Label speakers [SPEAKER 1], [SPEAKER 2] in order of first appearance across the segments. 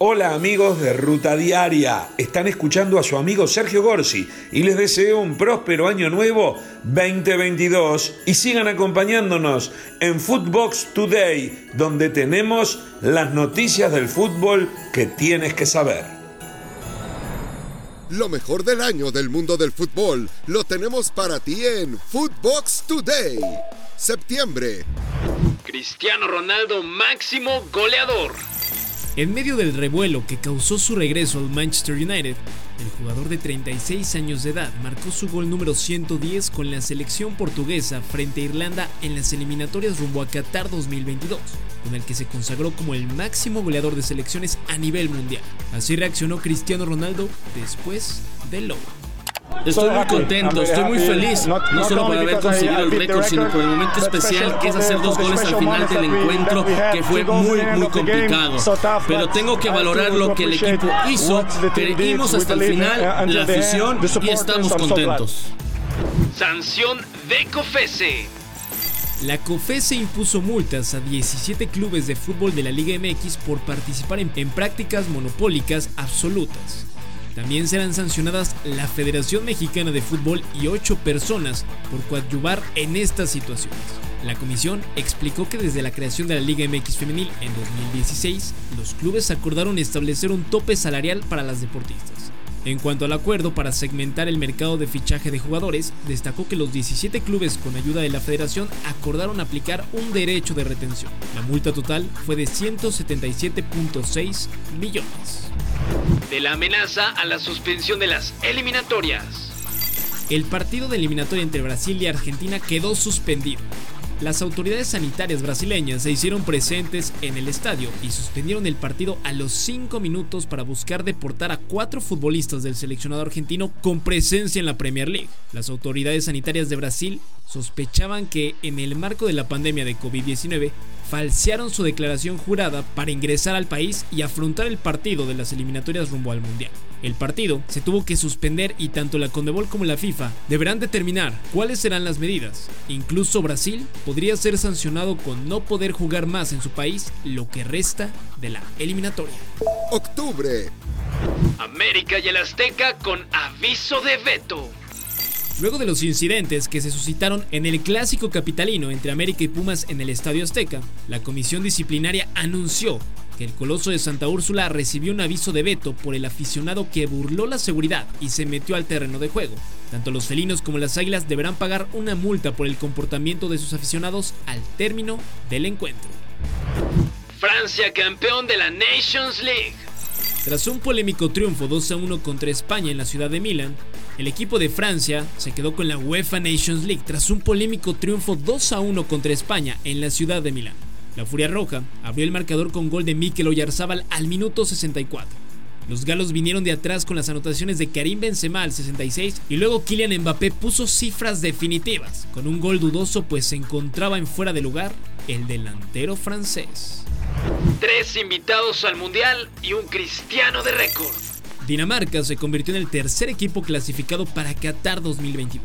[SPEAKER 1] Hola amigos de Ruta Diaria, están escuchando a su amigo Sergio Gorsi y les deseo un próspero año nuevo 2022 y sigan acompañándonos en Footbox Today, donde tenemos las noticias del fútbol que tienes que saber.
[SPEAKER 2] Lo mejor del año del mundo del fútbol lo tenemos para ti en Footbox Today. Septiembre.
[SPEAKER 3] Cristiano Ronaldo máximo goleador.
[SPEAKER 4] En medio del revuelo que causó su regreso al Manchester United, el jugador de 36 años de edad marcó su gol número 110 con la selección portuguesa frente a Irlanda en las eliminatorias rumbo a Qatar 2022, con el que se consagró como el máximo goleador de selecciones a nivel mundial. Así reaccionó Cristiano Ronaldo después del logro.
[SPEAKER 5] Estoy muy contento, estoy muy feliz, no solo por haber conseguido el récord, sino por el momento especial que es hacer dos goles al final del encuentro, que fue muy, muy complicado. Pero tengo que valorar lo que el equipo hizo, creímos hasta el final, la afición y estamos contentos.
[SPEAKER 3] Sanción de COFESE.
[SPEAKER 4] La COFESE impuso multas a 17 clubes de fútbol de la Liga MX por participar en, en prácticas monopólicas absolutas. También serán sancionadas la Federación Mexicana de Fútbol y ocho personas por coadyuvar en estas situaciones. La comisión explicó que desde la creación de la Liga MX Femenil en 2016, los clubes acordaron establecer un tope salarial para las deportistas. En cuanto al acuerdo para segmentar el mercado de fichaje de jugadores, destacó que los 17 clubes con ayuda de la federación acordaron aplicar un derecho de retención. La multa total fue de 177.6 millones.
[SPEAKER 3] De la amenaza a la suspensión de las eliminatorias.
[SPEAKER 4] El partido de eliminatoria entre Brasil y Argentina quedó suspendido. Las autoridades sanitarias brasileñas se hicieron presentes en el estadio y suspendieron el partido a los 5 minutos para buscar deportar a cuatro futbolistas del seleccionado argentino con presencia en la Premier League. Las autoridades sanitarias de Brasil sospechaban que en el marco de la pandemia de COVID-19 falsearon su declaración jurada para ingresar al país y afrontar el partido de las eliminatorias rumbo al Mundial. El partido se tuvo que suspender y tanto la Condebol como la FIFA deberán determinar cuáles serán las medidas. Incluso Brasil podría ser sancionado con no poder jugar más en su país lo que resta de la eliminatoria.
[SPEAKER 2] Octubre.
[SPEAKER 3] América y el Azteca con aviso de veto.
[SPEAKER 4] Luego de los incidentes que se suscitaron en el clásico capitalino entre América y Pumas en el Estadio Azteca, la comisión disciplinaria anunció que el Coloso de Santa Úrsula recibió un aviso de veto por el aficionado que burló la seguridad y se metió al terreno de juego. Tanto los felinos como las águilas deberán pagar una multa por el comportamiento de sus aficionados al término del encuentro.
[SPEAKER 3] Francia campeón de la Nations League.
[SPEAKER 4] Tras un polémico triunfo 2 a 1 contra España en la ciudad de Milán, el equipo de Francia se quedó con la UEFA Nations League tras un polémico triunfo 2 a 1 contra España en la ciudad de Milán. La Furia Roja abrió el marcador con gol de Mikel Oyarzábal al minuto 64. Los galos vinieron de atrás con las anotaciones de Karim Benzema al 66 y luego Kylian Mbappé puso cifras definitivas con un gol dudoso pues se encontraba en fuera de lugar el delantero francés.
[SPEAKER 3] Tres invitados al Mundial y un cristiano de récord.
[SPEAKER 4] Dinamarca se convirtió en el tercer equipo clasificado para Qatar 2022,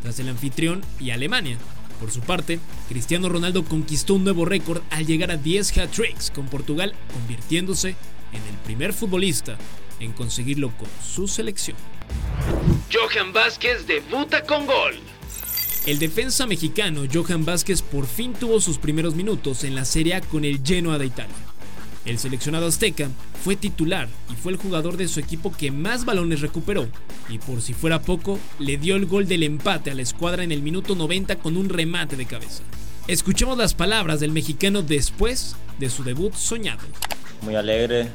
[SPEAKER 4] tras el anfitrión y Alemania. Por su parte, Cristiano Ronaldo conquistó un nuevo récord al llegar a 10 hat-tricks con Portugal, convirtiéndose en el primer futbolista en conseguirlo con su selección.
[SPEAKER 3] Johan Vázquez debuta con gol.
[SPEAKER 4] El defensa mexicano Johan Vázquez por fin tuvo sus primeros minutos en la Serie A con el Genoa de Italia. El seleccionado azteca fue titular y fue el jugador de su equipo que más balones recuperó, y por si fuera poco, le dio el gol del empate a la escuadra en el minuto 90 con un remate de cabeza. Escuchemos las palabras del mexicano después de su debut soñado.
[SPEAKER 6] Muy alegre,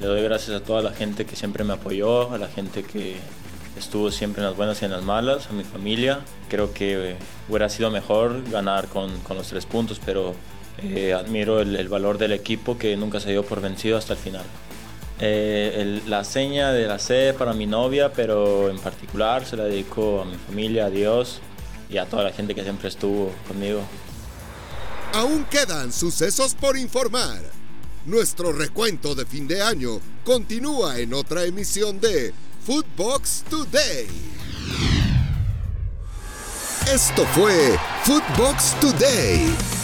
[SPEAKER 6] le doy gracias a toda la gente que siempre me apoyó, a la gente que estuvo siempre en las buenas y en las malas, a mi familia. Creo que hubiera sido mejor ganar con, con los tres puntos, pero eh, admiro el, valor del equipo que nunca se dio por vencido hasta el final. Eh, la seña de la C para mi novia, pero en particular se la dedico a mi familia, a Dios y a toda la gente que siempre estuvo conmigo.
[SPEAKER 2] Aún quedan sucesos por informar. Nuestro recuento de fin de año continúa en otra emisión de Footbox Today. Esto fue Footbox Today.